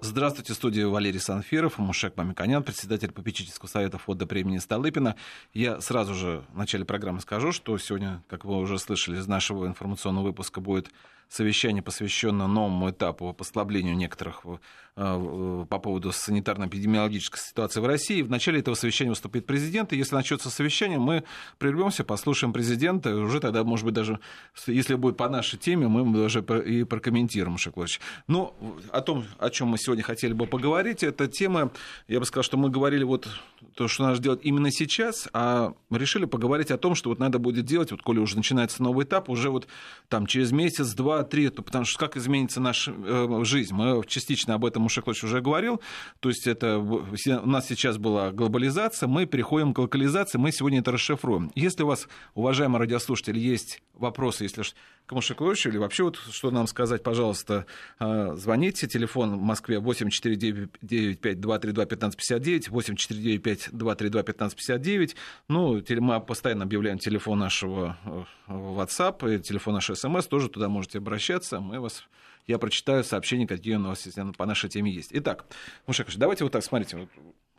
Здравствуйте, студия Валерий Санфиров, Мушек Мамиканян, председатель попечительского совета фонда премии Столыпина. Я сразу же в начале программы скажу, что сегодня, как вы уже слышали из нашего информационного выпуска, будет совещание, посвященное новому этапу послаблению некоторых э, э, по поводу санитарно-эпидемиологической ситуации в России. В начале этого совещания выступит президент, и если начнется совещание, мы прервемся, послушаем президента, и уже тогда, может быть, даже, если будет по нашей теме, мы даже и прокомментируем, Шаклович. Но о том, о чем мы сегодня хотели бы поговорить, это тема, я бы сказал, что мы говорили вот то, что надо делать именно сейчас, а решили поговорить о том, что вот надо будет делать, вот коли уже начинается новый этап, уже вот там через месяц, два, два-три, потому что как изменится наша э, жизнь? Мы частично об этом Ушеклович уже говорил. То есть это у нас сейчас была глобализация, мы переходим к локализации, мы сегодня это расшифруем. Если у вас, уважаемые радиослушатели, есть вопросы, если к Мушекловичу или вообще вот что нам сказать, пожалуйста, э, звоните. Телефон в Москве 8495-232-1559, 8495-232-1559. Ну, мы постоянно объявляем телефон нашего э, WhatsApp и телефон нашего СМС, тоже туда можете обращаться, мы вас я прочитаю сообщения, какие у нас по нашей теме есть. Итак, Мушакович, давайте вот так, смотрите,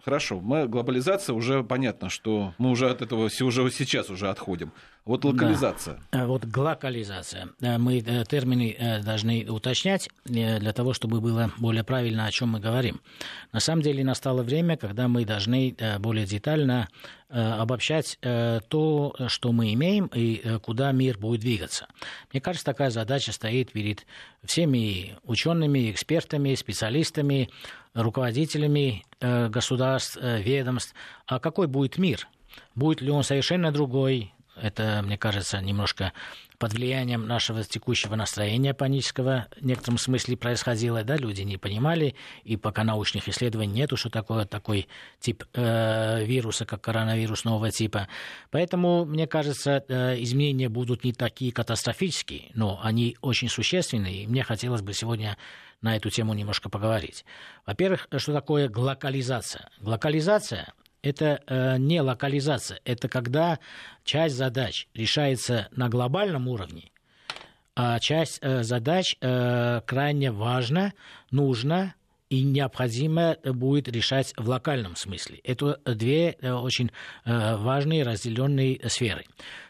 Хорошо, мы, глобализация уже понятно, что мы уже от этого уже сейчас уже отходим. Вот локализация. Да. Э, вот глокализация. Э, мы э, термины должны уточнять для того, чтобы было более правильно, о чем мы говорим. На самом деле настало время, когда мы должны более детально обобщать то, что мы имеем и куда мир будет двигаться. Мне кажется, такая задача стоит перед всеми учеными, экспертами, специалистами, руководителями государств, ведомств. А какой будет мир? Будет ли он совершенно другой? Это, мне кажется, немножко под влиянием нашего текущего настроения панического в некотором смысле происходило, да, люди не понимали, и пока научных исследований нету, что такое такой тип э, вируса, как коронавирус нового типа. Поэтому, мне кажется, э, изменения будут не такие катастрофические, но они очень существенные, и мне хотелось бы сегодня на эту тему немножко поговорить. Во-первых, что такое глокализация? Глокализация это э, не локализация, это когда часть задач решается на глобальном уровне, а часть э, задач э, крайне важна, нужна и необходимо будет решать в локальном смысле. Это две э, очень э, важные разделенные сферы.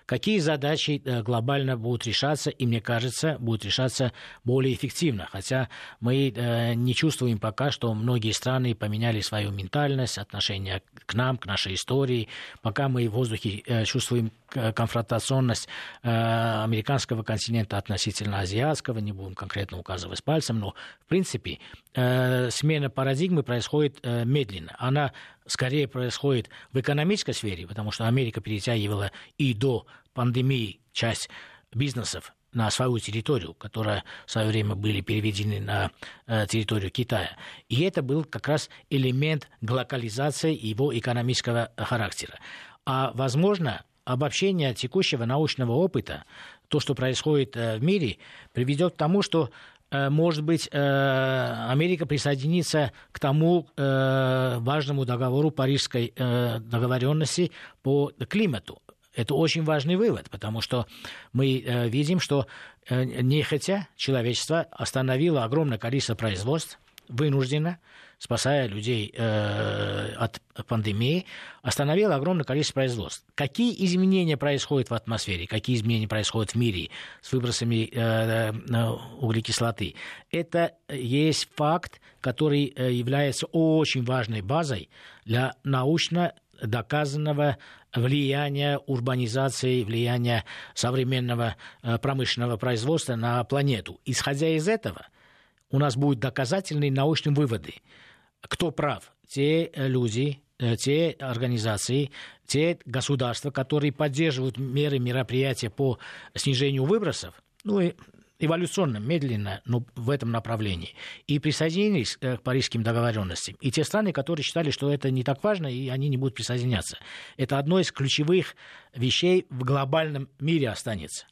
Какие задачи э, глобально будут решаться, и мне кажется, будут решаться более эффективно. Хотя мы э, не чувствуем пока, что многие страны поменяли свою ментальность, отношение к нам, к нашей истории. Пока мы в воздухе э, чувствуем конфронтационность американского континента относительно азиатского, не будем конкретно указывать пальцем, но в принципе смена парадигмы происходит медленно. Она скорее происходит в экономической сфере, потому что Америка перетягивала и до пандемии часть бизнесов на свою территорию, которая в свое время были переведены на э, территорию Китая. И это был как раз элемент глокализации его экономического характера. А, возможно, обобщение текущего научного опыта, то, что происходит э, в мире, приведет к тому, что может быть, э, Америка присоединится к тому э, важному договору Парижской договоренности по климату. Это очень важный вывод, потому что мы видим, что нехотя человечество остановило огромное количество производств, вынужденно, спасая людей э, от пандемии, остановила огромное количество производств. Какие изменения происходят в атмосфере, какие изменения происходят в мире с выбросами э, э углекислоты? Это есть факт, который является очень важной базой для научно доказанного влияния урбанизации, влияния современного промышленного производства на планету. Исходя из этого, у нас будут доказательные научные выводы кто прав? Те э, люди, э, те организации, те государства, которые поддерживают меры, мероприятия по снижению выбросов, ну и эволюционно, медленно, но в этом направлении, и присоединились э, к парижским договоренностям. И те страны, которые считали, что это не так важно, и они не будут присоединяться. Это одно из ключевых вещей в глобальном мире останется.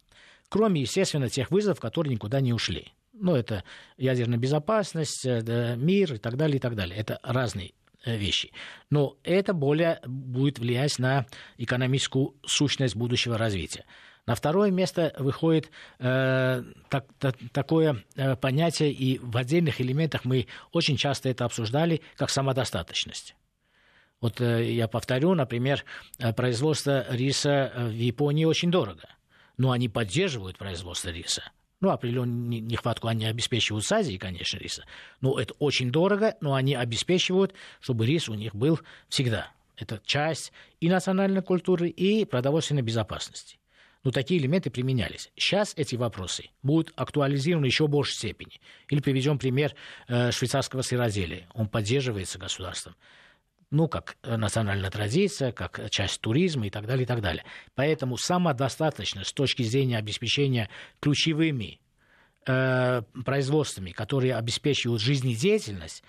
Кроме, естественно, тех вызовов, которые никуда не ушли. Ну, это ядерная безопасность, э, мир и так далее, и так далее. Это разные э, вещи. Но это более будет влиять на экономическую сущность будущего развития. На второе место выходит э, так, так, такое э, понятие, и в отдельных элементах мы очень часто это обсуждали, как самодостаточность. Вот э, я повторю, например, э, производство риса в Японии очень дорого, но они поддерживают производство риса. Ну, определенную нехватку они обеспечивают с Азией, конечно, риса. Но это очень дорого, но они обеспечивают, чтобы рис у них был всегда. Это часть и национальной культуры, и продовольственной безопасности. Но такие элементы применялись. Сейчас эти вопросы будут актуализированы еще в большей степени. Или приведем пример э, швейцарского сыроделия. Он поддерживается государством ну, как национальная традиция, как часть туризма и так далее, и так далее. Поэтому самодостаточно с точки зрения обеспечения ключевыми э, производствами, которые обеспечивают жизнедеятельность,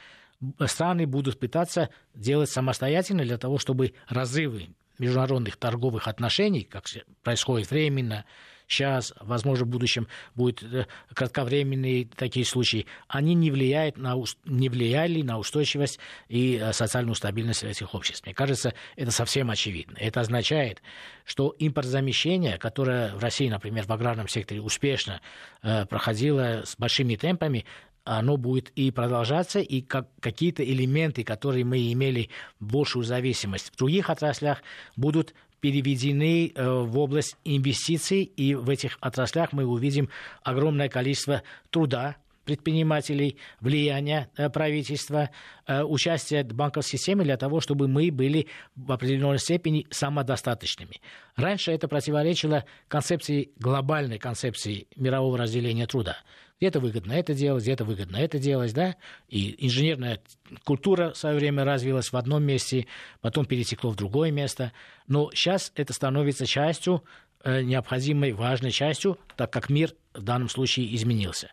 страны будут пытаться делать самостоятельно для того, чтобы разрывы международных торговых отношений, как происходит временно, сейчас, возможно, в будущем будут э, кратковременные такие случаи, они не, влияют на, не влияли на устойчивость и э, социальную стабильность этих обществ. Мне кажется, это совсем очевидно. Это означает, что импортзамещение, которое в России, например, в аграрном секторе успешно э, проходило с большими темпами, оно будет и продолжаться, и как, какие-то элементы, которые мы имели большую зависимость в других отраслях, будут переведены э, в область инвестиций, и в этих отраслях мы увидим огромное количество труда, предпринимателей, влияние э, правительства, э, участие в банковской системе для того, чтобы мы были в определенной степени самодостаточными. Раньше это противоречило концепции, глобальной концепции мирового разделения труда. Где-то выгодно это делать, где-то выгодно это делать, да, и инженерная культура в свое время развилась в одном месте, потом перетекло в другое место, но сейчас это становится частью, э, необходимой, важной частью, так как мир в данном случае изменился.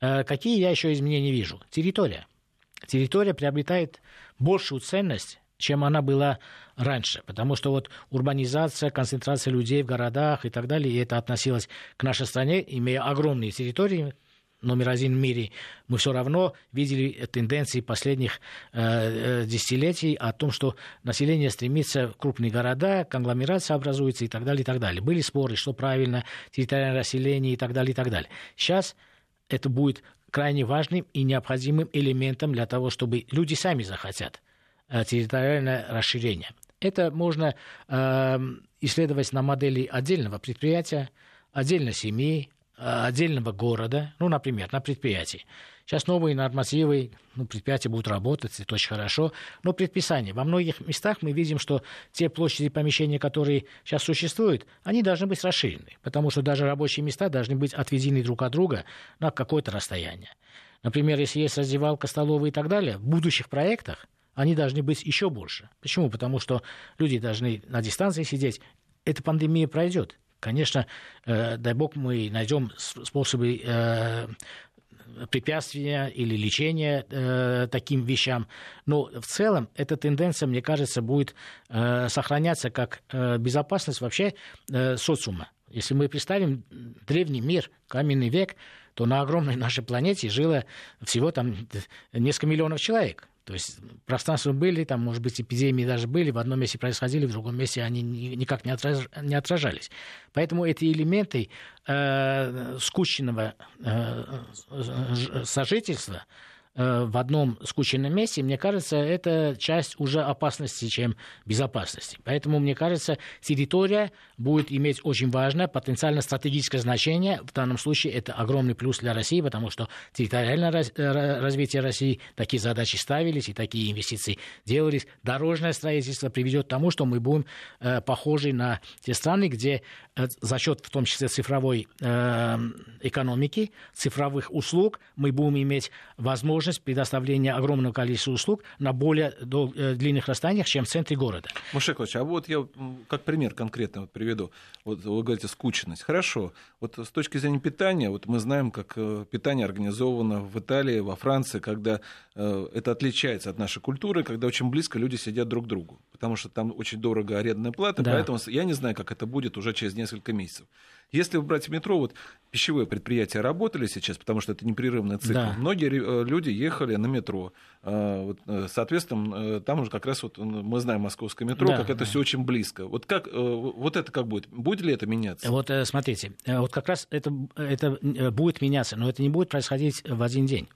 Э, какие я еще изменения вижу? Территория. Территория приобретает большую ценность, чем она была раньше. Потому что вот урбанизация, концентрация людей в городах и так далее, и это относилось к нашей стране, имея огромные территории, номер один в мире, мы все равно видели тенденции последних э, э, десятилетий о том, что население стремится в крупные города, конгломерация образуется и так далее, и так далее. Были споры, что правильно, территориальное расселение и так далее, и так далее. Сейчас это будет крайне важным и необходимым элементом для того, чтобы люди сами захотят э, территориальное расширение. Это можно э, исследовать на модели отдельного предприятия, отдельной семьи, отдельного города, ну, например, на предприятии. Сейчас новые нормативы, ну, предприятия будут работать, это очень хорошо, но предписание. Во многих местах мы видим, что те площади помещения, которые сейчас существуют, они должны быть расширены, потому что даже рабочие места должны быть отведены друг от друга на какое-то расстояние. Например, если есть раздевалка, столовая и так далее, в будущих проектах они должны быть еще больше. Почему? Потому что люди должны на дистанции сидеть. Эта пандемия пройдет. Конечно, э, дай бог, мы найдем способы э, препятствия или лечения э, таким вещам. Но в целом эта тенденция, мне кажется, будет э, сохраняться как э, безопасность вообще э, социума. Если мы представим древний мир, каменный век, то на огромной нашей планете жило всего там несколько миллионов человек. То есть пространства были, там, может быть, эпидемии даже были, в одном месте происходили, в другом месте они никак не, отраж, не отражались. Поэтому эти элементы э, скучного э, сожительства, в одном скученном месте, мне кажется, это часть уже опасности, чем безопасности. Поэтому, мне кажется, территория будет иметь очень важное потенциально стратегическое значение. В данном случае это огромный плюс для России, потому что территориальное э, развитие России, такие задачи ставились и такие инвестиции делались. Дорожное строительство приведет к тому, что мы будем э, похожи на те страны, где э, за счет в том числе цифровой э, экономики, цифровых услуг мы будем иметь возможность возможность предоставления огромного количества услуг на более дол- э, длинных расстояниях, чем в центре города. Мушекович, а вот я как пример конкретно вот приведу. Вот вы говорите скучность. Хорошо. Вот с точки зрения питания, вот мы знаем, как э, питание организовано в Италии, во Франции, когда э, это отличается от нашей культуры, когда очень близко люди сидят друг к другу. Потому что там очень дорого арендная плата, да. поэтому я не знаю, как это будет уже через несколько месяцев. Если брать метро, вот пищевые предприятия работали сейчас, потому что это непрерывный цикл. Да. Многие э, люди ехали на метро. А, э, соответственно, там уже как раз вот мы знаем московское метро, да, как это да. все очень близко. Вот как вот это как будет? Будет ли это меняться? Вот смотрите, вот как раз это, это будет меняться, но это не будет происходить в один день.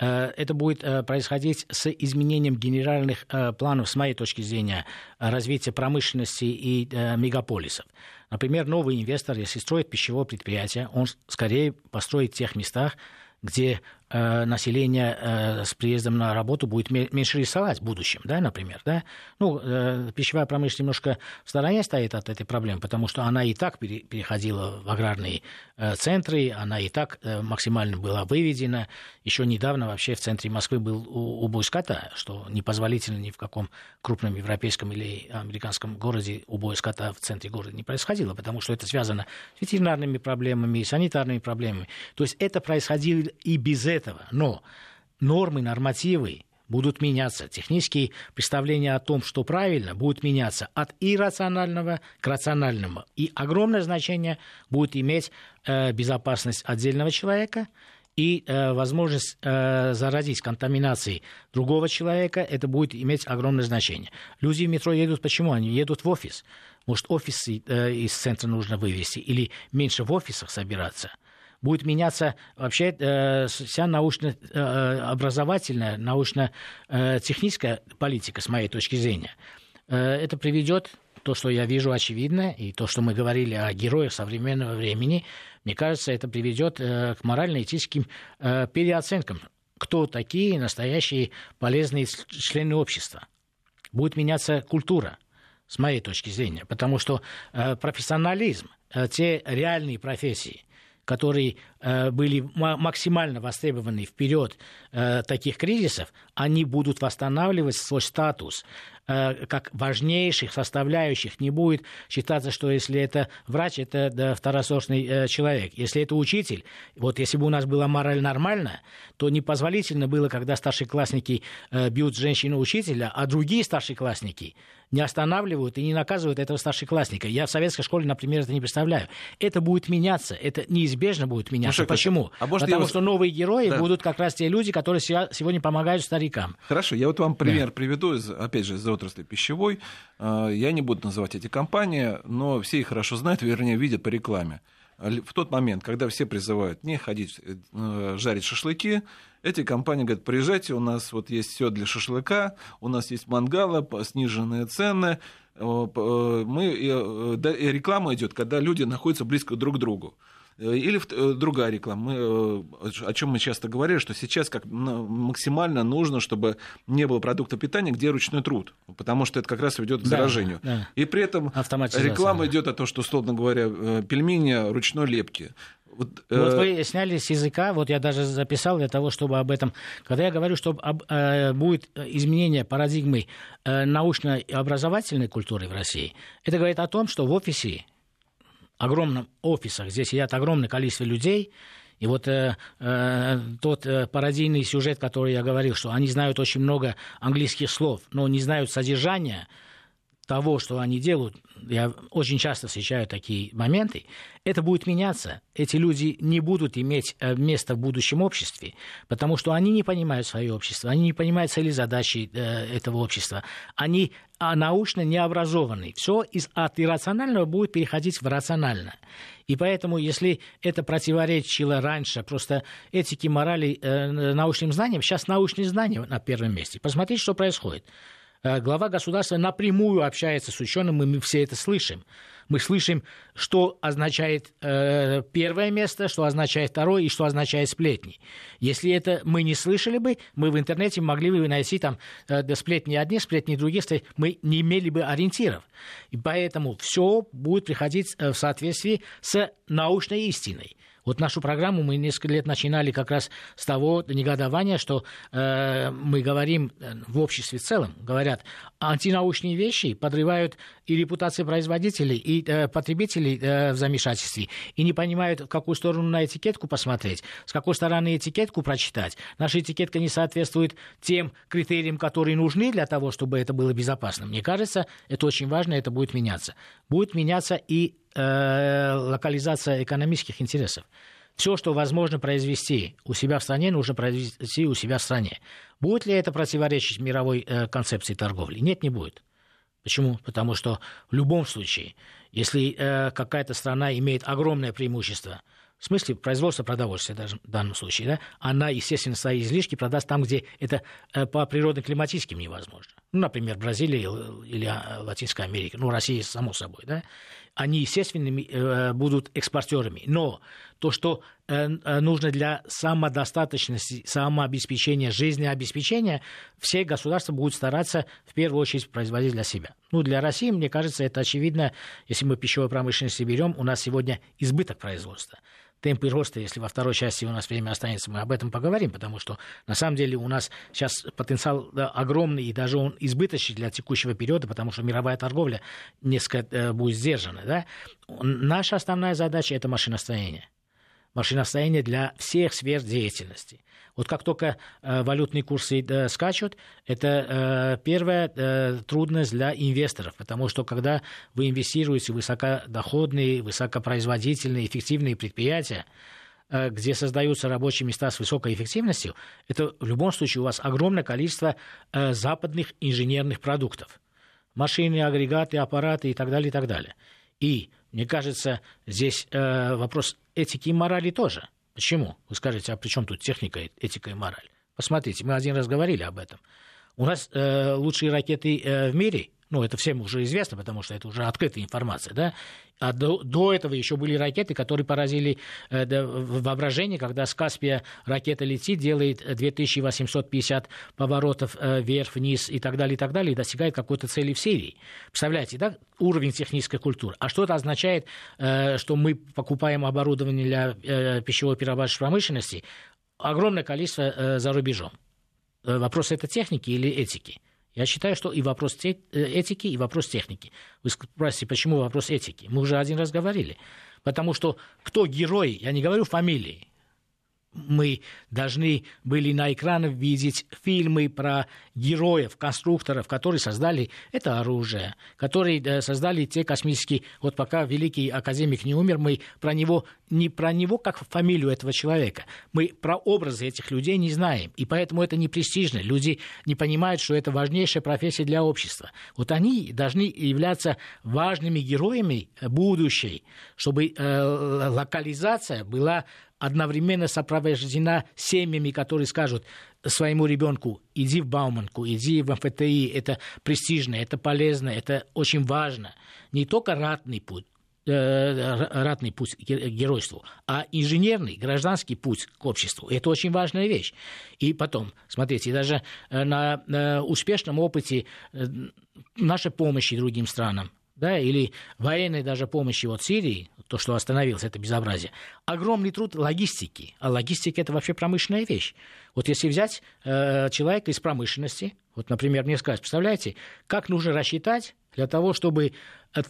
Э, это будет э, происходить с изменением генеральных э, планов, с моей точки зрения, развития промышленности и мегаполисов. Например, новый инвестор, если строит пищевое предприятие, он скорее построит в тех местах, где население э, с приездом на работу будет меньше рисовать в будущем, да, например, да. Ну, э, пищевая промышленность немножко в стороне стоит от этой проблемы, потому что она и так переходила в аграрные центры, она и так максимально была выведена. Еще недавно вообще в центре Москвы был убой скота, что непозволительно ни в каком крупном европейском или американском городе убой скота в центре города не происходило, потому что это связано с ветеринарными проблемами, санитарными проблемами. То есть это происходило и без этого этого. Но нормы, нормативы будут меняться. Технические представления о том, что правильно, будут меняться от иррационального к рациональному. И огромное значение будет иметь э, безопасность отдельного человека и э, возможность э, заразить контаминацией другого человека. Это будет иметь огромное значение. Люди в метро едут почему? Они едут в офис. Может, офисы э, из центра нужно вывести или меньше в офисах собираться – будет меняться вообще э, вся научно-образовательная, научно-техническая политика, с моей точки зрения. Э, это приведет то, что я вижу очевидно, и то, что мы говорили о героях современного времени, мне кажется, это приведет э, к морально-этическим переоценкам, кто такие настоящие полезные члены общества. Будет меняться культура, с моей точки зрения, потому что профессионализм, те реальные профессии, которые э, были максимально востребованы вперед э, таких кризисов, они будут восстанавливать свой статус Э, как важнейших составляющих. Не будет считаться, что если это врач, это второсортный человек. Если это учитель, вот если бы у нас была мораль нормальная, то непозволительно было, когда старшеклассники бьют женщину-учителя, а другие старшеклассники не останавливают и не наказывают этого старшеклассника. Я в советской школе, например, это не представляю. Это будет меняться, это неизбежно будет меняться. Ну, Почему? А может, Потому что новые герои да. будут как раз те люди, которые сегодня помогают старикам. Хорошо, я вот вам пример да. приведу, из, опять же, из отрасли пищевой. А, я не буду называть эти компании, но все их хорошо знают, вернее, видят по рекламе. В тот момент, когда все призывают не ходить э, жарить шашлыки, эти компании говорят, приезжайте, у нас вот есть все для шашлыка, у нас есть мангалы, сниженные цены, э, э, мы, и реклама идет, когда люди находятся близко друг к другу. Э, или э, другая реклама. Мы, э, о чем мы часто говорили, что сейчас как максимально нужно, чтобы не было продукта питания, где ручной труд, потому что это как раз ведет к заражению. Да. И при этом реклама идет о том, что, условно говоря, пельмени ручной лепки. Вот, вот вы сняли с языка, вот я даже записал для того, чтобы об этом... Когда я говорю, что об, э, будет изменение парадигмы э, научно-образовательной культуры в России, это говорит о том, что в офисе огромном офисах, здесь сидят огромное количество людей, и вот э, э, тот э, пародийный сюжет, который я говорил, что они знают очень много английских слов, но не знают содержания, того, что они делают, я очень часто встречаю такие моменты, это будет меняться. Эти люди не будут иметь э, место в будущем обществе, потому что они не понимают свое общество, они не понимают цели задачи э, этого общества, они а, научно не образованы. Все из, от иррационального будет переходить в рациональное. И поэтому, если это противоречило раньше просто этике, морали, э, научным знаниям, сейчас научные знания на первом месте. Посмотрите, что происходит. Э, глава государства напрямую общается с ученым, и мы все это слышим. Мы слышим, что означает э, первое место, что означает второе и что означает сплетни. Если это мы не слышали бы, мы в интернете могли бы найти там э, сплетни одни, сплетни другие, мы не имели бы ориентиров. И поэтому все будет приходить э, в соответствии с научной истиной. Вот нашу программу мы несколько лет начинали как раз с того негодования, что э, мы говорим э, в обществе в целом, говорят, антинаучные вещи подрывают и репутацию производителей, и э, потребителей э, в замешательстве, и не понимают, в какую сторону на этикетку посмотреть, с какой стороны этикетку прочитать. Наша этикетка не соответствует тем критериям, которые нужны для того, чтобы это было безопасно. Мне кажется, это очень важно, это будет меняться. Будет меняться и э, локализация экономических интересов. Все, что возможно произвести у себя в стране, нужно произвести у себя в стране. Будет ли это противоречить мировой э, концепции торговли? Нет, не будет. Почему? Потому что в любом случае, если э, какая-то страна имеет огромное преимущество, в смысле производства продовольствия даже в данном случае, да, она, естественно, свои излишки продаст там, где это э, по природно-климатическим невозможно. Ну, например, Бразилия или а, Латинская Америка, ну, Россия, само собой, да они, естественно, э, будут экспортерами. Но то, что э, э, нужно для самодостаточности, самообеспечения, жизнеобеспечения, все государства будут стараться в первую очередь производить для себя. Ну, для России, мне кажется, это очевидно. Если мы пищевой промышленности берем, у нас сегодня избыток производства темпы роста, если во второй части у нас время останется, мы об этом поговорим, потому что на самом деле у нас сейчас потенциал да, огромный, и даже он избыточный для текущего периода, потому что мировая торговля несколько э, будет сдержана. Да? Наша основная задача – это машиностроение машиностроение для всех сфер деятельности. Вот как только э, валютные курсы э, скачут, это э, первая трудность для инвесторов, потому что когда вы инвестируете в высокодоходные, высокопроизводительные, эффективные предприятия, где создаются рабочие места с высокой эффективностью, это в любом случае у вас огромное количество западных инженерных продуктов. Машины, агрегаты, аппараты и так далее, и так далее. И, мне кажется, здесь вопрос этики и морали тоже – Почему? Вы скажете, а при чем тут техника, этика и мораль? Посмотрите, мы один раз говорили об этом. У нас э, лучшие ракеты э, в мире ну, это всем уже известно, потому что это уже открытая информация, да, а до, до этого еще были ракеты, которые поразили э, воображение, когда с Каспия ракета летит, делает 2850 поворотов э, вверх-вниз и так далее, и так далее, и достигает какой-то цели в Сирии. Представляете, да, уровень технической культуры. А что это означает, э, что мы покупаем оборудование для э, пищевой перерабатывающей промышленности огромное количество э, за рубежом? Э, вопрос это техники или этики? Я считаю, что и вопрос э, этики, и вопрос техники. Вы спросите, почему вопрос этики? Мы уже один раз говорили. Потому что кто герой, я не говорю фамилии, мы должны были на экранах видеть фильмы про героев, конструкторов, которые создали это оружие, которые э, создали те космические... Вот пока великий академик не умер, мы про него не про него как фамилию этого человека, мы про образы этих людей не знаем, и поэтому это не престижно. Люди не понимают, что это важнейшая профессия для общества. Вот они должны являться важными героями будущей, чтобы э, локализация была одновременно сопровождена семьями, которые скажут своему ребенку, иди в Бауманку, иди в МФТИ, это престижно, это полезно, это очень важно. Не только ратный путь, э, ратный путь к геройству, а инженерный, гражданский путь к обществу. Это очень важная вещь. И потом, смотрите, даже э, на э, успешном опыте нашей помощи другим странам, да, или военной даже помощи от Сирии, то, что остановилось, это безобразие, огромный труд логистики. А логистика – это вообще промышленная вещь. Вот если взять э, человека из промышленности, вот, например, мне сказать, представляете, как нужно рассчитать для того, чтобы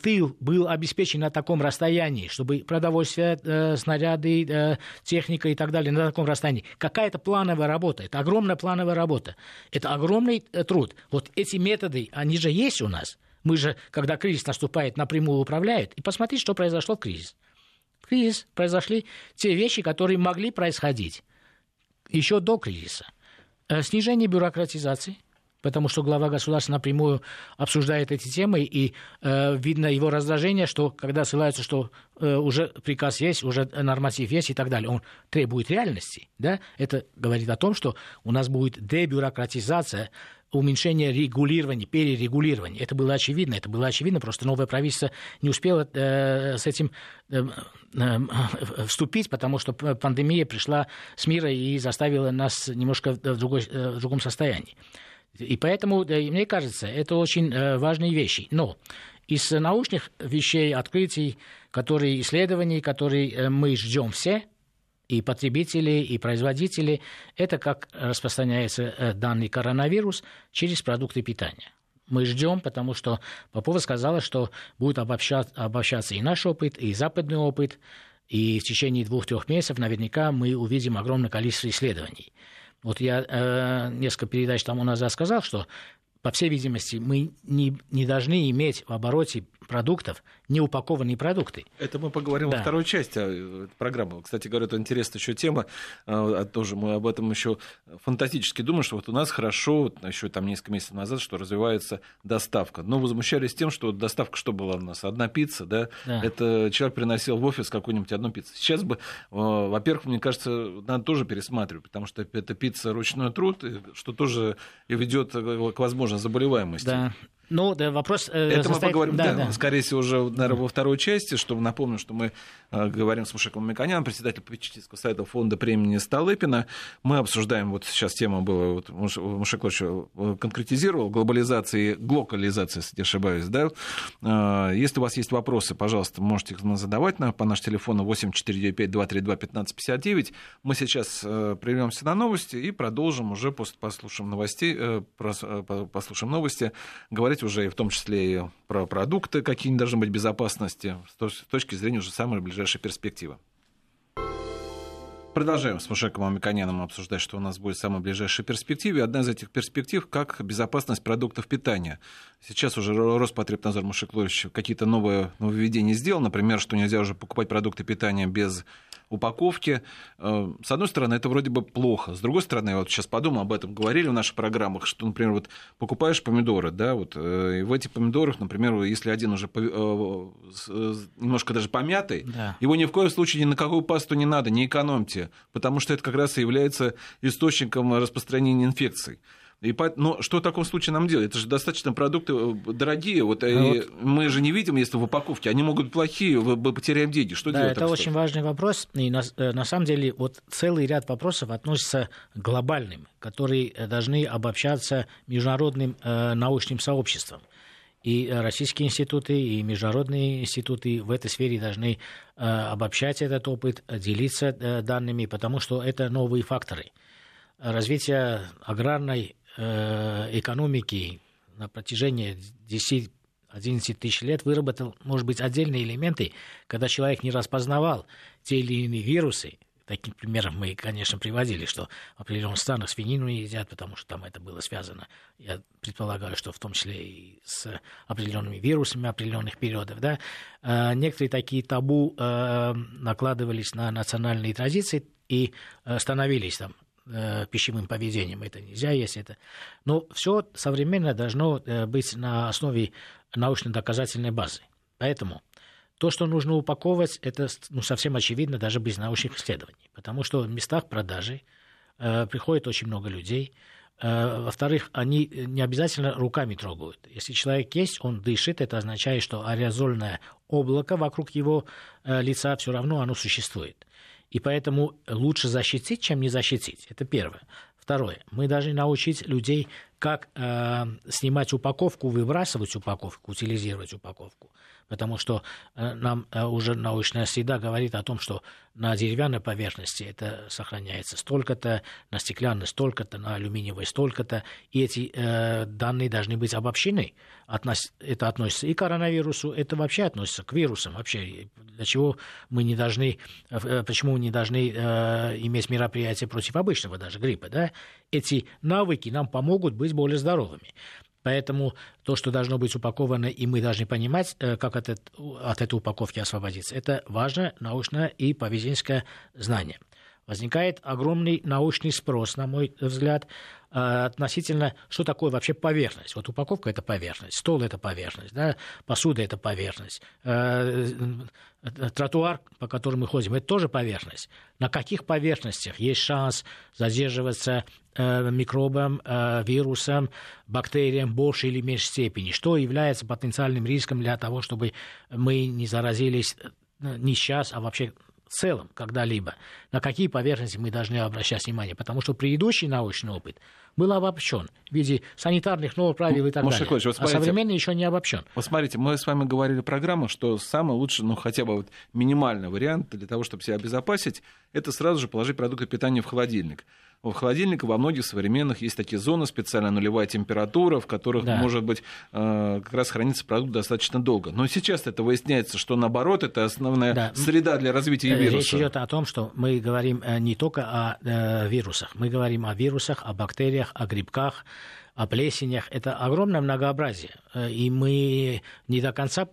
тыл был обеспечен на таком расстоянии, чтобы продовольствие, э, снаряды, э, техника и так далее на таком расстоянии. Какая-то плановая работа, это огромная плановая работа, это огромный э, труд. Вот эти методы, они же есть у нас – мы же, когда кризис наступает, напрямую управляют. И посмотрите, что произошло в кризис. В кризис произошли те вещи, которые могли происходить еще до кризиса. Э, снижение бюрократизации, потому что глава государства напрямую обсуждает эти темы, и э, видно его раздражение, что когда ссылаются, что э, уже приказ есть, уже норматив есть и так далее, он требует реальности, да, это говорит о том, что у нас будет дебюрократизация, уменьшение регулирования, перерегулирования. Это было очевидно, это было очевидно, просто новое правительство не успело э, с этим э, э, вступить, потому что пандемия пришла с мира и заставила нас немножко в, другой, э, в другом состоянии. И поэтому, мне кажется, это очень э, важные вещи. Но из научных вещей, открытий, которые, исследований, которые э, мы ждем все, и потребители, и производители, это как распространяется э, данный коронавирус через продукты питания. Мы ждем, потому что Попова сказала, что будет обобщаться, обобщаться и наш опыт, и западный опыт, и в течение двух-трех месяцев наверняка мы увидим огромное количество исследований. Вот я э, несколько передач тому назад сказал, что по всей видимости, мы не, не должны иметь в обороте продуктов неупакованные продукты. Это мы поговорим да. во второй части э, программы. Кстати говоря, это интересная еще тема. А, тоже мы об этом еще фантастически думаем, что вот у нас хорошо, еще там несколько месяцев назад, что развивается доставка. Но возмущались тем, что доставка что была у нас? Одна пицца, да? да. Это человек приносил в офис какую-нибудь одну пиццу. Сейчас бы, во-первых, мне кажется, надо тоже пересматривать, потому что это пицца ручной труд, что тоже ведет к возможной заболеваемости. Да. Ну, да, вопрос... Э, Это состоит... мы поговорим, да, да, да. скорее всего, уже, наверное, во второй части, чтобы напомню, что мы э, говорим с Мушеком Миконяном, председатель попечительского совета фонда премии Столыпина. Мы обсуждаем, вот сейчас тема была, вот Мушек э, конкретизировал, глобализация и глокализация, если не ошибаюсь, да? Э, если у вас есть вопросы, пожалуйста, можете их задавать на, по нашему телефону 8495-232-1559. Мы сейчас э, прервемся на новости и продолжим уже после послушаем новостей, э, послушаем новости, говорить говорить уже в том числе и про продукты, какие должны быть безопасности, с точки зрения уже самой ближайшей перспективы. Продолжаем с Мушеком Амиконяном обсуждать, что у нас будет в самой ближайшей перспективе. Одна из этих перспектив – как безопасность продуктов питания. Сейчас уже Роспотребнадзор Мушек какие-то новые нововведения сделал, например, что нельзя уже покупать продукты питания без упаковки. Э, с одной стороны, это вроде бы плохо. С другой стороны, я вот сейчас подумал об этом, говорили в наших программах, что, например, вот покупаешь помидоры, да, вот, э, и в этих помидорах, например, если один уже э, немножко даже помятый, да. его ни в коем случае ни на какую пасту не надо, не экономьте, потому что это как раз и является источником распространения инфекций. И по... Но что в таком случае нам делать? Это же достаточно продукты э, дорогие. Вот, а вот... Мы же не видим, если в упаковке. Они могут плохие, мы потеряем деньги. Что да, делать? Это очень важный вопрос. И на, э, на самом деле вот целый ряд вопросов относится к глобальным, которые должны обобщаться международным э, научным сообществом. И российские институты, и международные институты в этой сфере должны э, обобщать этот опыт, делиться э, данными, потому что это новые факторы. Развитие аграрной Э, экономики на протяжении 10 11 тысяч лет выработал, может быть, отдельные элементы, когда человек не распознавал те или иные вирусы. Таким примером мы, конечно, приводили, что в определенных странах свинину не едят, потому что там это было связано, я предполагаю, что в том числе и с определенными вирусами определенных периодов. Да? Э, некоторые такие табу э, накладывались на национальные традиции и становились там э, пищевым поведением. Это нельзя есть это. Но все современно должно э, быть на основе научно-доказательной базы. Поэтому то, что нужно упаковывать, это ну, совсем очевидно даже без научных исследований. Потому что в местах продажи э, приходит очень много людей. Э, во-вторых, они не обязательно руками трогают. Если человек есть, он дышит, это означает, что аэрозольное облако вокруг его э, лица все равно оно существует. И поэтому лучше защитить, чем не защитить. Это первое. Второе. Мы должны научить людей, как э, снимать упаковку, выбрасывать упаковку, утилизировать упаковку потому что э, нам э, уже научная среда говорит о том, что на деревянной поверхности это сохраняется столько-то, на стеклянной столько-то, на алюминиевой столько-то, и эти э, данные должны быть обобщены. Относ... Это относится и к коронавирусу, это вообще относится к вирусам. Вообще, для чего мы не должны, э, почему мы не должны э, иметь мероприятия против обычного даже гриппа, да? Эти навыки нам помогут быть более здоровыми. Поэтому то, что должно быть упаковано, и мы должны понимать, э, как от, от этой упаковки освободиться, это важное научное и поведенческое знание. Возникает огромный научный спрос, на мой взгляд, Э, относительно, что такое вообще поверхность. Вот упаковка – это поверхность, стол – это поверхность, да? посуда – это поверхность, э, э, тротуар, по которому мы ходим, это тоже поверхность. На каких поверхностях есть шанс задерживаться микробам, вирусам, бактериям в большей или меньшей степени? Что является потенциальным риском для того, чтобы мы не заразились не сейчас, а вообще в целом когда-либо, на какие поверхности мы должны обращать внимание, потому что предыдущий научный опыт был обобщен в виде санитарных норм, правил и так Маша далее. вот а смотрите, современный еще не обобщен. Вот смотрите, мы с вами говорили программу, что самый лучший, ну хотя бы вот минимальный вариант для того, чтобы себя обезопасить, это сразу же положить продукты питания в холодильник. В холодильнике во многих современных есть такие зоны, специальная нулевая температура, в которых Да. может быть э, как раз хранится продукт достаточно долго. Но сейчас это выясняется, что наоборот, это основная Да. среда для развития Э, вируса. Речь идет о том, что мы говорим э, не только о вирусах, мы говорим о вирусах, о бактериях, о грибках, о плесенях. Это огромное многообразие, и мы не до конца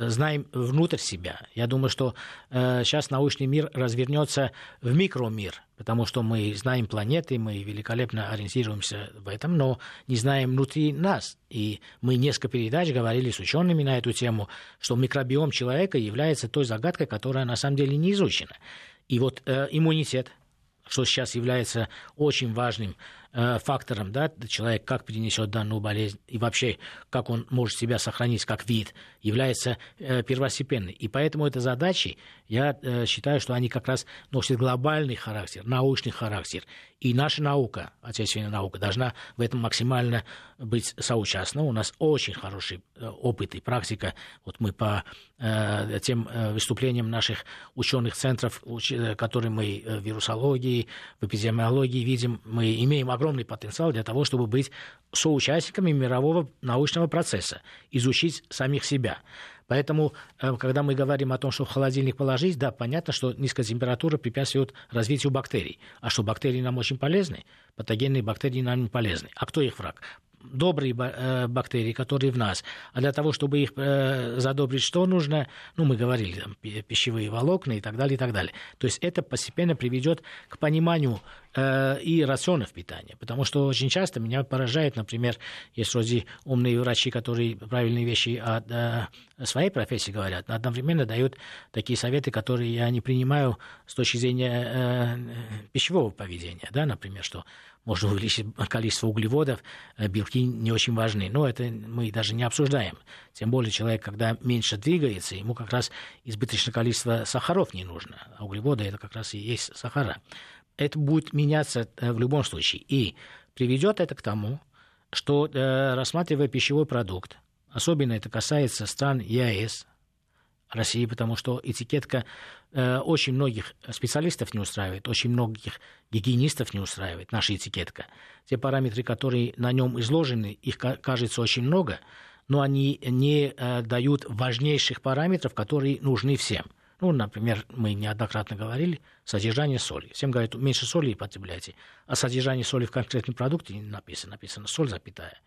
знаем внутрь себя. Я думаю, что э, сейчас научный мир развернется в микромир, потому что мы знаем планеты, мы великолепно ориентируемся в этом, но не знаем внутри нас. И мы несколько передач говорили с учеными на эту тему, что микробиом человека является той загадкой, которая на самом деле не изучена. И вот э, иммунитет, что сейчас является очень важным э, фактором, да, человек как перенесет данную болезнь и вообще как он может себя сохранить как вид, является э, первостепенной. И поэтому эти задачи, я э, считаю, что они как раз носят глобальный характер, научный характер. И наша наука, отечественная наука, должна в этом максимально быть соучастна. У нас очень хороший э, опыт и практика. Вот мы по э, тем э, выступлениям наших ученых центров, э, которые мы э, в вирусологии, в эпидемиологии видим, мы имеем огромный потенциал для того, чтобы быть соучастниками мирового научного процесса, изучить самих себя. Поэтому, э, когда мы говорим о том, что в холодильник положить, да, понятно, что низкая температура препятствует развитию бактерий. А что бактерии нам очень полезны, патогенные бактерии нам не полезны. А кто их враг? добрые э, бактерии, которые в нас. А для того, чтобы их э, задобрить, что нужно? Ну, мы говорили, там, пи- пищевые волокна и так далее, и так далее. То есть это постепенно приведет к пониманию э, и рационов питания. Потому что очень часто меня поражает, например, есть вроде умные врачи, которые правильные вещи о, о своей профессии говорят, но одновременно дают такие советы, которые я не принимаю с точки зрения э, пищевого поведения. Да, например, что можно увеличить количество углеводов, э, белки не очень важны. Но это мы даже не обсуждаем. Тем более человек, когда меньше двигается, ему как раз избыточное количество сахаров не нужно. А углеводы это как раз и есть сахара. Это будет меняться э, в любом случае. И приведет это к тому, что э, рассматривая пищевой продукт, особенно это касается стран ЕАЭС, России, потому что этикетка э, очень многих специалистов не устраивает, очень многих гигиенистов не устраивает, наша этикетка. Те параметры, которые на нем изложены, их ка- кажется очень много, но они не э, дают важнейших параметров, которые нужны всем. Ну, например, мы неоднократно говорили, содержание соли. Всем говорят, меньше соли потребляйте, а содержание соли в конкретном продукте не написано, написано соль запятая.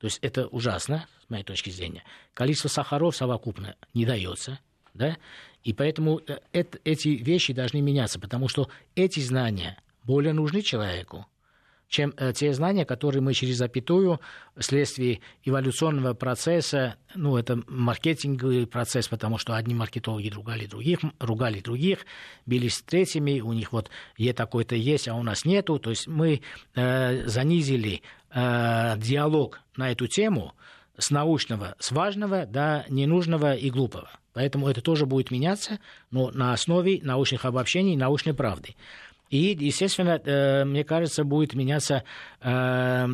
То есть это ужасно, с моей точки зрения. Количество сахаров совокупно не дается, да? и поэтому э, это, эти вещи должны меняться, потому что эти знания более нужны человеку, чем э, те знания, которые мы через запятую вследствие эволюционного процесса, ну, это маркетинговый процесс, потому что одни маркетологи ругали других, ругали других, бились третьими, у них вот е такой-то есть, а у нас нету. То есть мы э, занизили э, диалог на эту тему с научного, с важного до ненужного и глупого. Поэтому это тоже будет меняться, но на основе научных обобщений, научной правды. И, естественно, э, мне кажется, будет меняться э,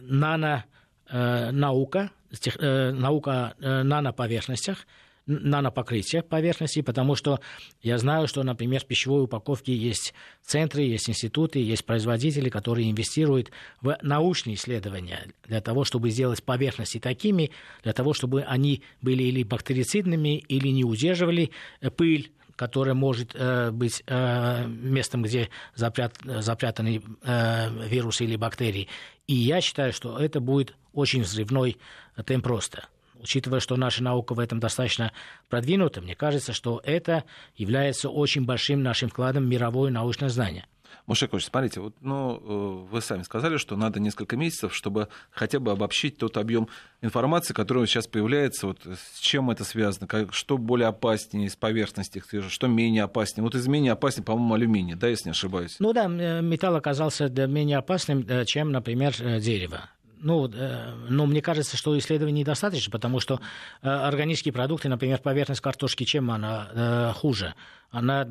нано, э, наука, тех, наука о наноповерхностях, нанопокрытия поверхности, потому что я знаю, что, например, в пищевой упаковке есть центры, есть институты, есть производители, которые инвестируют в научные исследования для того, чтобы сделать поверхности такими, для того, чтобы они были или бактерицидными, или не удерживали пыль, которая может э, быть э, местом, где запрят, запрятаны э, вирусы или бактерии. И я считаю, что это будет очень взрывной темп роста учитывая, что наша наука в этом достаточно продвинута, мне кажется, что это является очень большим нашим вкладом в мировое научное знание. Мушекович, смотрите, вот, ну, вы сами сказали, что надо несколько месяцев, чтобы хотя бы обобщить тот объем информации, который сейчас появляется, вот, с чем это связано, как, что более опаснее из поверхности, что менее опаснее. Вот из менее опаснее, по-моему, алюминий, да, если не ошибаюсь? Ну да, металл оказался менее опасным, чем, например, дерево Ну, э, но мне кажется, что исследований недостаточно, потому что э, органические продукты, например, поверхность картошки, чем она э, хуже? Она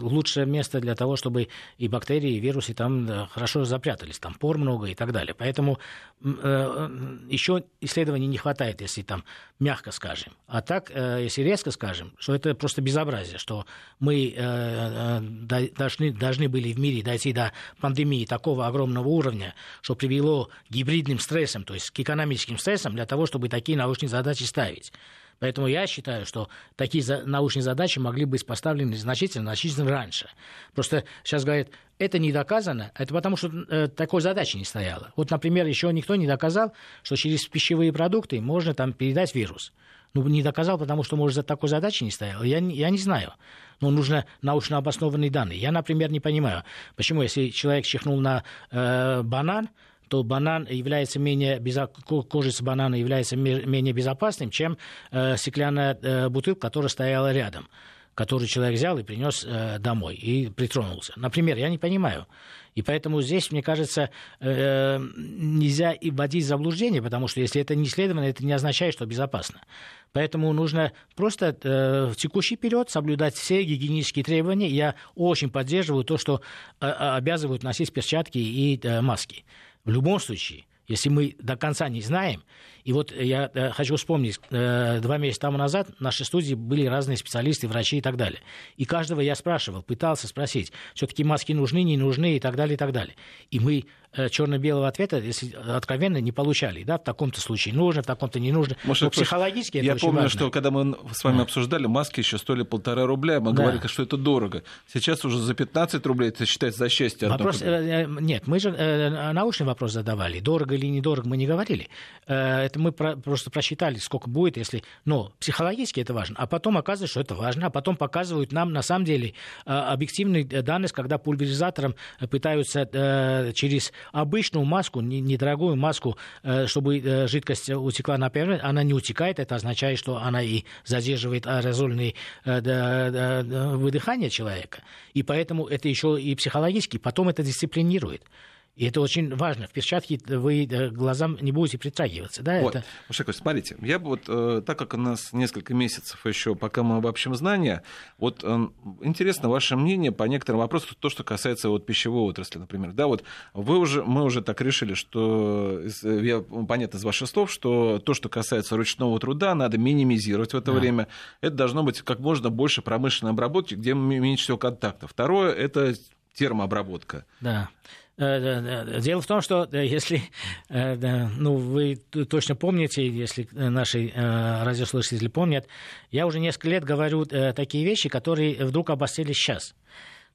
лучшее место для того, чтобы и бактерии, и вирусы там хорошо запрятались, там пор много и так далее. Поэтому еще исследований не хватает, если там мягко скажем. А так, если резко скажем, что это просто безобразие, что мы должны, должны были в мире дойти до пандемии такого огромного уровня, что привело к гибридным стрессам, то есть к экономическим стрессам для того, чтобы такие научные задачи ставить. Поэтому я считаю, что такие научные задачи могли быть поставлены значительно, значительно раньше. Просто сейчас говорят, это не доказано, это потому что э, такой задачи не стояло. Вот, например, еще никто не доказал, что через пищевые продукты можно там передать вирус. Ну, не доказал, потому что, может, такой задачи не стояло. Я, я не знаю. Но нужно научно обоснованные данные. Я, например, не понимаю, почему, если человек чихнул на э, банан, то банан является менее кожица банана является менее безопасным, чем э, стеклянная э, бутылка, которая стояла рядом который человек взял и принес э, домой и притронулся. Например, я не понимаю. И поэтому здесь, мне кажется, э, нельзя и вводить заблуждение, потому что если это не исследовано, это не означает, что безопасно. Поэтому нужно просто э, в текущий период соблюдать все гигиенические требования. Я очень поддерживаю то, что э, обязывают носить перчатки и маски. В любом случае, если мы до конца не знаем, и вот я э, хочу вспомнить, э, два месяца тому назад в нашей студии были разные специалисты, врачи и так далее. И каждого я спрашивал, пытался спросить, все-таки маски нужны, не нужны и так далее, и так далее. И мы Э, черно-белого ответа, если откровенно, не получали. Да, в таком-то случае нужно, в таком-то не нужно. Может, Но психологически это Я очень помню, важно. что когда мы с вами да. обсуждали, маски еще стоили полтора рубля, мы да. говорили, что это дорого. Сейчас уже за 15 рублей это считается за счастье. Вопрос, э, э, нет, мы же научный вопрос задавали. Дорого или недорого мы не говорили. Это мы просто просчитали, сколько будет, если... Но психологически это важно. А потом оказывается, что это важно. А потом показывают нам, на самом деле, объективный данность, когда пульверизатором пытаются через обычную маску, недорогую маску, э, чтобы э, жидкость утекла на поверхность, она не утекает, это означает, что она и задерживает аэрозольные э, выдыхание человека. И поэтому это еще и психологически, потом это дисциплинирует. И это очень важно. В перчатке вы э, глазам не будете притрагиваться. Да, вот. это... Мушакович, смотрите, я бы вот, э, так как у нас несколько месяцев еще, пока мы обобщим знания, вот э, интересно ваше мнение по некоторым вопросам, то, что касается вот пищевой отрасли, например. Да, вот вы уже, мы уже так решили, что, я, понятно из ваших слов, что то, что касается ручного труда, надо минимизировать в это да. время. Это должно быть как можно больше промышленной обработки, где меньше всего контактов. Второе – это термообработка. Да. Э, дело в том, что э, если, э, ну, вы точно помните, если наши радиослушатели помнят, я уже несколько лет говорю такие вещи, которые вдруг обострились сейчас.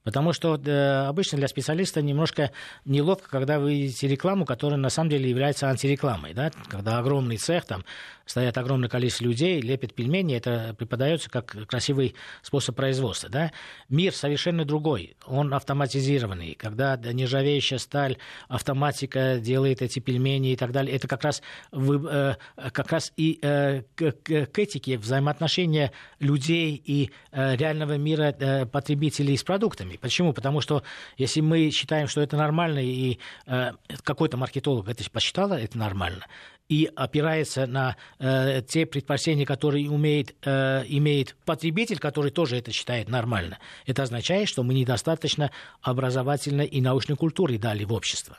Потому что э, обычно для специалиста немножко неловко, когда вы видите рекламу, которая на самом деле является антирекламой. Да? Когда огромный цех, там стоят огромное количество людей, лепят пельмени, это преподается как красивый способ производства. Да? Мир совершенно другой, он автоматизированный. Когда нержавеющая сталь, автоматика делает эти пельмени и так далее, это как раз, вы, э, как раз и э, к, к этике взаимоотношения людей и э, реального мира э, потребителей с продуктами нормальный. Почему? Потому что если мы считаем, что это нормально, и э, какой-то маркетолог это посчитал, это нормально, и опирается на э, те предпочтения, которые умеет, э, имеет потребитель, который тоже это считает нормально, это означает, что мы недостаточно образовательной и научной культуры дали в общество.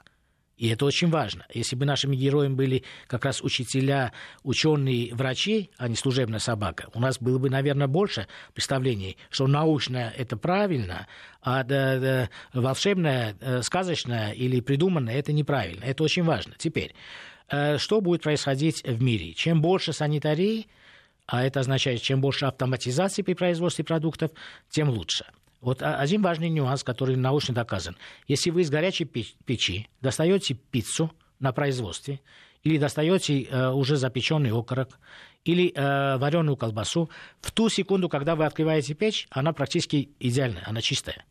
И это очень важно. Если бы нашими героями были как раз учителя, ученые, врачи, а не служебная собака, у нас было бы, наверное, больше представлений, что научное – это правильно, а да, да, волшебное, э, сказочное или придуманное – это неправильно. Это очень важно. Теперь, э, что будет происходить в мире? Чем больше санитарии, а это означает, чем больше автоматизации при производстве продуктов, тем лучше. Вот один важный нюанс, который научно доказан. Если вы из горячей печи достаете пиццу на производстве, или достаете э, уже запеченный окорок, или э, вареную колбасу, в ту секунду, когда вы открываете печь, она практически идеальная, она чистая.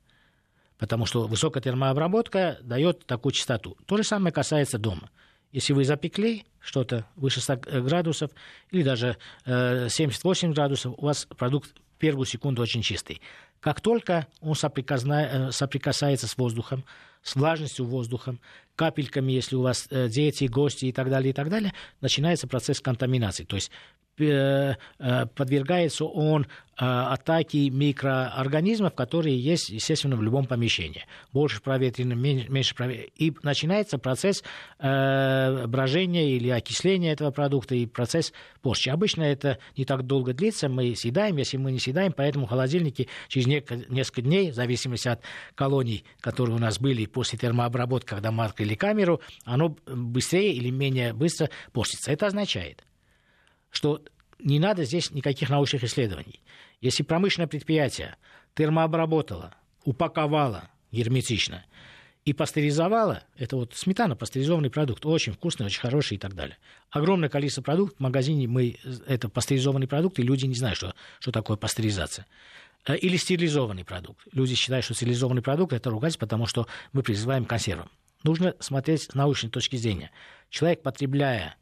Потому что высокая термообработка дает такую чистоту. То же самое касается дома. Если вы запекли что-то выше 100 градусов или даже э, 78 градусов, у вас продукт первую секунду очень чистый. Как только он соприкосна... соприкасается с воздухом, с влажностью воздуха, капельками, если у вас дети, гости и так далее, и так далее, начинается процесс контаминации. То есть Э, э, подвергается он э, атаке микроорганизмов, которые есть, естественно, в любом помещении. Больше проветрено, меньше проветрено. И начинается процесс брожения или окисления этого продукта и процесс порчи. Обычно это не так долго длится, мы съедаем, если мы не съедаем, поэтому холодильники через несколько дней, в зависимости от колоний, которые у нас были после термообработки, когда мы открыли камеру, оно быстрее или менее быстро портится. Это означает, что не надо здесь никаких научных исследований. Если промышленное предприятие термообработало, упаковало герметично и пастеризовало, это вот сметана, пастеризованный продукт, очень вкусный, очень хороший и так далее. Огромное количество продуктов в магазине, мы, это пастеризованный продукт, и люди не знают, что, что такое пастеризация. Э, или стерилизованный продукт. Люди считают, что стерилизованный продукт – это ругательство, потому что мы призываем консервам. Нужно смотреть с научной точки зрения. Человек, потребляя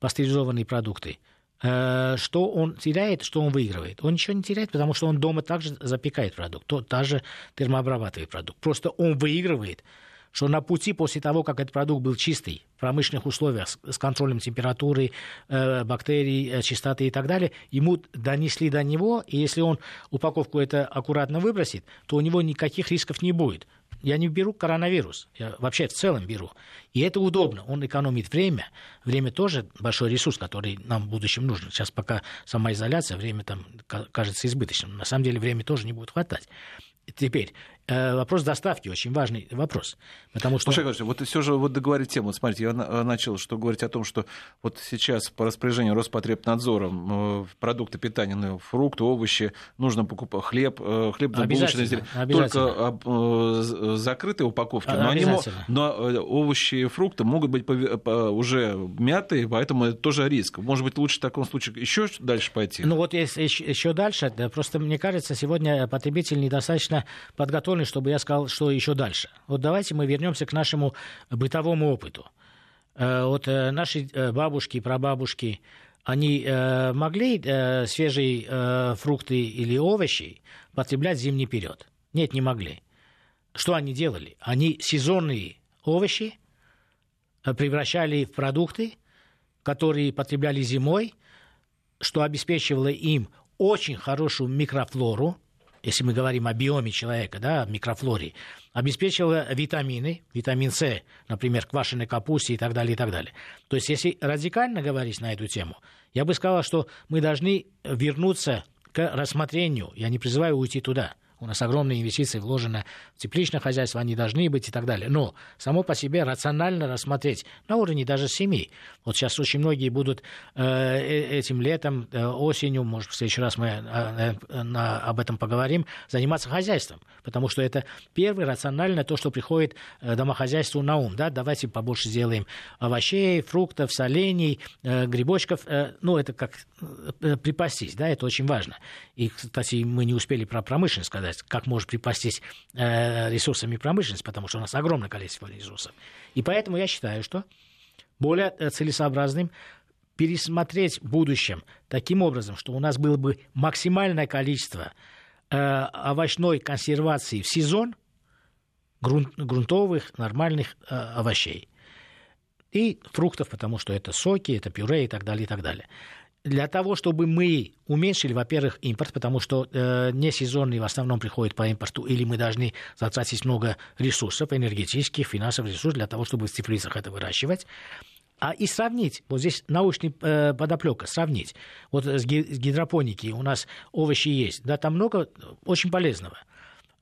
пастеризованные продукты, что он теряет, что он выигрывает? Он ничего не теряет, потому что он дома также запекает продукт, то, также термообрабатывает продукт. Просто он выигрывает, что на пути после того, как этот продукт был чистый, в промышленных условиях, с контролем температуры, э, бактерий, э, чистоты и так далее, ему донесли до него, и если он упаковку это аккуратно выбросит, то у него никаких рисков не будет. Я не беру коронавирус, я вообще в целом беру. И это удобно, он экономит время. Время тоже большой ресурс, который нам в будущем нужен. Сейчас пока самоизоляция, время там кажется избыточным. На самом деле время тоже не будет хватать. Теперь, Э, вопрос доставки очень важный вопрос. Потому что... Слушай, вот все же вот договорить тему. Смотрите, я э, начал что говорить о том, что вот сейчас по распоряжению Роспотребнадзора э, продукты питания, ну, фрукты, овощи, нужно покупать хлеб, хлеб булочные изделия. Только закрытые упаковки. Но, они, но овощи и фрукты могут быть уже мятые, поэтому это тоже риск. Может быть, лучше в таком случае еще дальше пойти? Ну вот если еще дальше, просто мне кажется, сегодня потребитель недостаточно подготовлен школьный, чтобы я сказал, что еще дальше. Вот давайте мы вернемся к нашему бытовому опыту. Э, вот э, наши э, бабушки, прабабушки, они могли свежие фрукты или овощи потреблять зимний период? Нет, не могли. Что они делали? Они сезонные овощи превращали в продукты, которые потребляли зимой, что обеспечивало им очень хорошую микрофлору, если мы говорим о биоме человека, да, микрофлоре, обеспечивала витамины, витамин С, например, квашеной капусте и так далее, и так далее. То есть, если радикально говорить на эту тему, я бы сказал, что мы должны вернуться к рассмотрению, я не призываю уйти туда – у нас огромные инвестиции вложены в тепличное хозяйство, они должны быть и так далее. Но само по себе рационально рассмотреть на уровне даже семьи. Вот сейчас очень многие будут э, э этим летом, э, осенью, может, в следующий раз мы э, э, на, об этом поговорим, заниматься хозяйством. Потому что это первое рационально то, что приходит э, домохозяйству на ум. Да? Давайте побольше сделаем овощей, фруктов, солений, э, грибочков. Э, ну, это как э, припастись, да, это очень важно. И, кстати, мы не успели про промышленность сказать сказать, как может припастись э, ресурсами промышленности, потому что у нас огромное количество ресурсов. И поэтому я считаю, что более э, целесообразным пересмотреть в будущем таким образом, что у нас было бы максимальное количество э, овощной консервации в сезон грунт, грунтовых нормальных овощей и фруктов, потому что это соки, это пюре и так далее, и так далее для того, чтобы мы уменьшили, во-первых, импорт, потому что э, несезонный в основном приходит по импорту, или мы должны затратить много ресурсов, энергетических, финансовых ресурсов для того, чтобы в теплицах это выращивать. А и сравнить, вот здесь научный э, подоплека, сравнить. Вот с, ги- с гидропоники у нас овощи есть, да, там много очень полезного.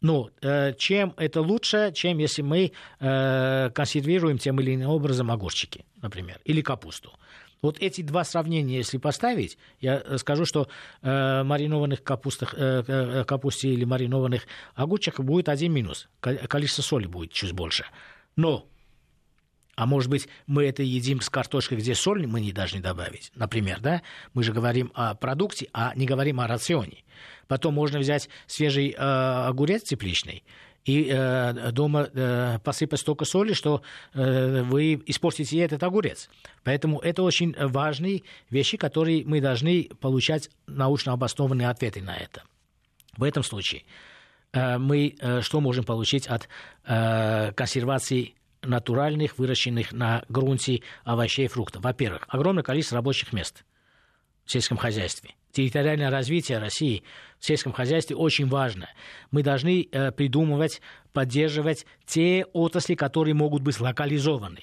Но э, чем это лучше, чем если мы э, консервируем тем или иным образом огурчики, например, или капусту. Вот эти два сравнения, если поставить, я скажу, что э, маринованных капустах, э, э капусте или маринованных огурчиков будет один минус. Количество соли будет чуть больше. Но а может быть, мы это едим с картошкой, где соль мы не должны добавить, например, да? Мы же говорим о продукте, а не говорим о рационе. Потом можно взять свежий э, огурец тепличный и э, дома э, посыпать столько соли, что э, вы испортите этот огурец. Поэтому это очень важные вещи, которые мы должны получать научно обоснованные ответы на это. В этом случае э, мы э, что можем получить от э, консервации натуральных, выращенных на грунте овощей и фруктов? Во-первых, огромное количество рабочих мест в сельском хозяйстве. Территориальное развитие России в сельском хозяйстве очень важно. Мы должны придумывать, поддерживать те отрасли, которые могут быть локализованы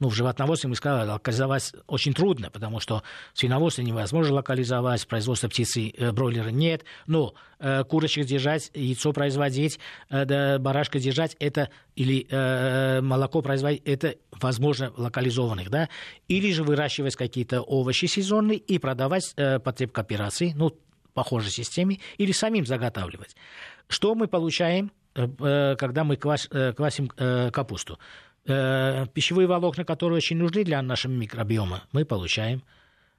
ну, в животноводстве мы сказали, локализовать очень трудно, потому что свиноводство невозможно локализовать, производство птицы э, бройлера нет, но э, курочек держать, яйцо производить, э, да, барашка держать, это или э, молоко производить, это возможно локализованных, да, или же выращивать какие-то овощи сезонные и продавать э, потреб кооперации, ну, похожей системе, или самим заготавливать. Что мы получаем, э, э когда мы э, квасим капусту? Э, пищевые волокна, которые очень нужны для нашего микробиома, мы получаем.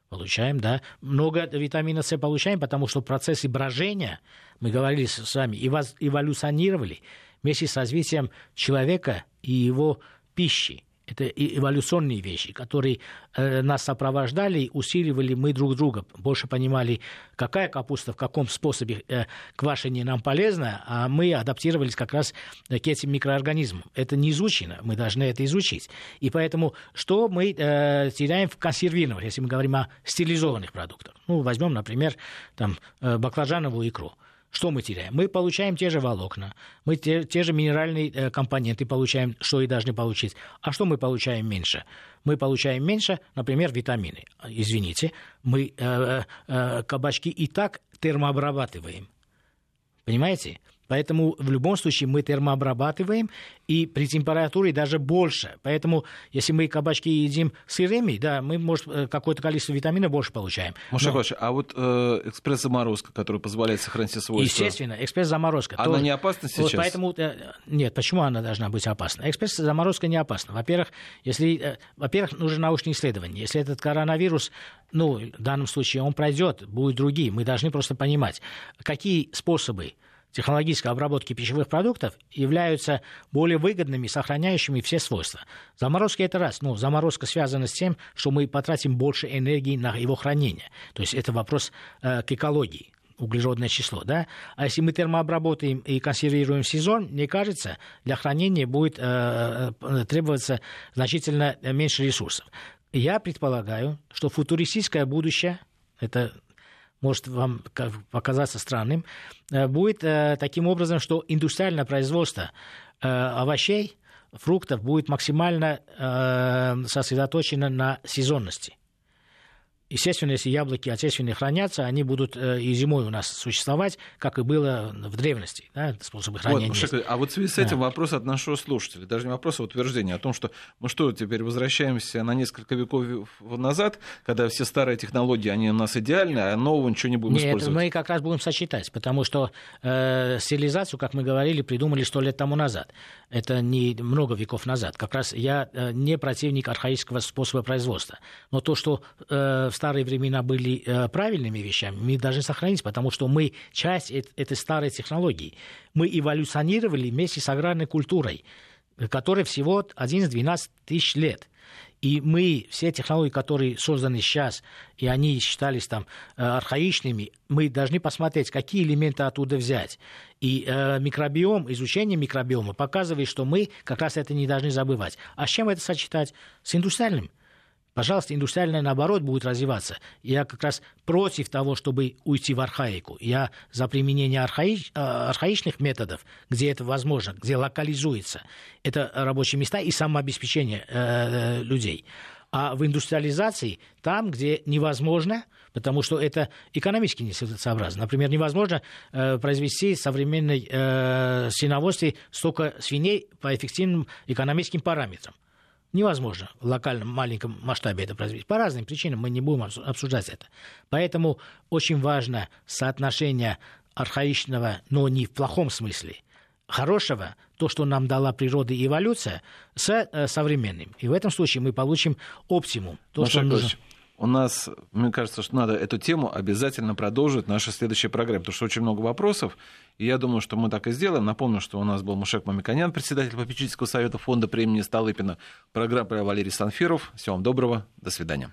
Получаем, да. Много витамина С получаем, потому что процессы брожения, мы говорили с вами, эволюционировали вместе с развитием человека и его пищи. Это эволюционные вещи, которые э, нас сопровождали, усиливали мы друг друга, больше понимали, какая капуста в каком способе э, квашения нам полезна, а мы адаптировались как раз к этим микроорганизмам. Это не изучено, мы должны это изучить. И поэтому что мы э, теряем в консервированных, если мы говорим о стерилизованных продуктах? Ну, возьмем, например, там, э, баклажановую икру. Что мы теряем? Мы получаем те же волокна, мы те, те же минеральные э, компоненты получаем, что и должны получить. А что мы получаем меньше? Мы получаем меньше, например, витамины. Извините, мы э, э, кабачки и так термообрабатываем. Понимаете? Поэтому в любом случае мы термообрабатываем, и при температуре даже больше. Поэтому если мы кабачки едим сырыми, да, мы, может, э, какое-то количество витаминов больше получаем. Маша Но... а вот э, экспресс-заморозка, которая позволяет сохранить свойства... Естественно, экспресс-заморозка. Она тоже... не опасна сейчас? Вот поэтому... Э, нет, почему она должна быть опасна? Экспресс-заморозка не опасна. Во-первых, если... Э, во-первых, нужно научное исследование. Если этот коронавирус, ну, в данном случае он пройдет, будут другие, мы должны просто понимать, какие способы технологической обработки пищевых продуктов являются более выгодными, сохраняющими все свойства. Заморозки это раз. Ну, заморозка связана с тем, что мы потратим больше энергии на его хранение. То есть это вопрос э, к экологии углеродное число, да, а если мы термообработаем и консервируем сезон, мне кажется, для хранения будет э, э требоваться значительно меньше ресурсов. Я предполагаю, что футуристическое будущее, это может вам показаться странным, э, будет э, таким образом, что индустриальное производство э, овощей, фруктов будет максимально сосредоточено на сезонности. Естественно, если яблоки отечественные хранятся, они будут э, и зимой у нас существовать, как и было в древности, да, способы хранения. Вот, Шек, а вот в связи с этим да. вопрос от нашего слушателя, даже не вопрос, а утверждение о том, что мы что, теперь возвращаемся на несколько веков назад, когда все старые технологии, они у нас идеальны, а нового ничего не будем Нет, использовать? мы как раз будем сочетать, потому что э, стерилизацию, как мы говорили, придумали сто лет тому назад. Это не много веков назад. Как раз я э, не противник архаического способа производства. Но то, что э, старые времена были э, правильными вещами, мы должны сохранить, потому что мы часть этой старой технологии. Мы эволюционировали вместе с аграрной культурой, которой всего 11-12 тысяч лет. И мы, все технологии, которые созданы сейчас, и они считались там э, архаичными, мы должны посмотреть, какие элементы оттуда взять. И э, микробиом, изучение микробиома показывает, что мы как раз это не должны забывать. А с чем это сочетать? С индустриальным. Пожалуйста, индустриальное, наоборот, будет развиваться. Я как раз против того, чтобы уйти в архаику. Я за применение архаич, э, архаичных методов, где это возможно, где локализуется. Это рабочие места и самообеспечение э, людей. А в индустриализации, там, где невозможно, потому что это экономически несообразно. Например, невозможно э, произвести современной э, свиноводстве столько свиней по эффективным экономическим параметрам. Невозможно в локальном маленьком масштабе это произвести. По разным причинам мы не будем обсуждать это. Поэтому очень важно соотношение архаичного, но не в плохом смысле, хорошего, то, что нам дала природа и эволюция, с э, современным. И в этом случае мы получим оптимум. То, что нужно у нас, мне кажется, что надо эту тему обязательно продолжить в нашей следующей программе, потому что очень много вопросов, и я думаю, что мы так и сделаем. Напомню, что у нас был Мушек Мамиканян, председатель попечительского совета фонда премии Столыпина. Программа Валерий Санфиров. Всего вам доброго, до свидания.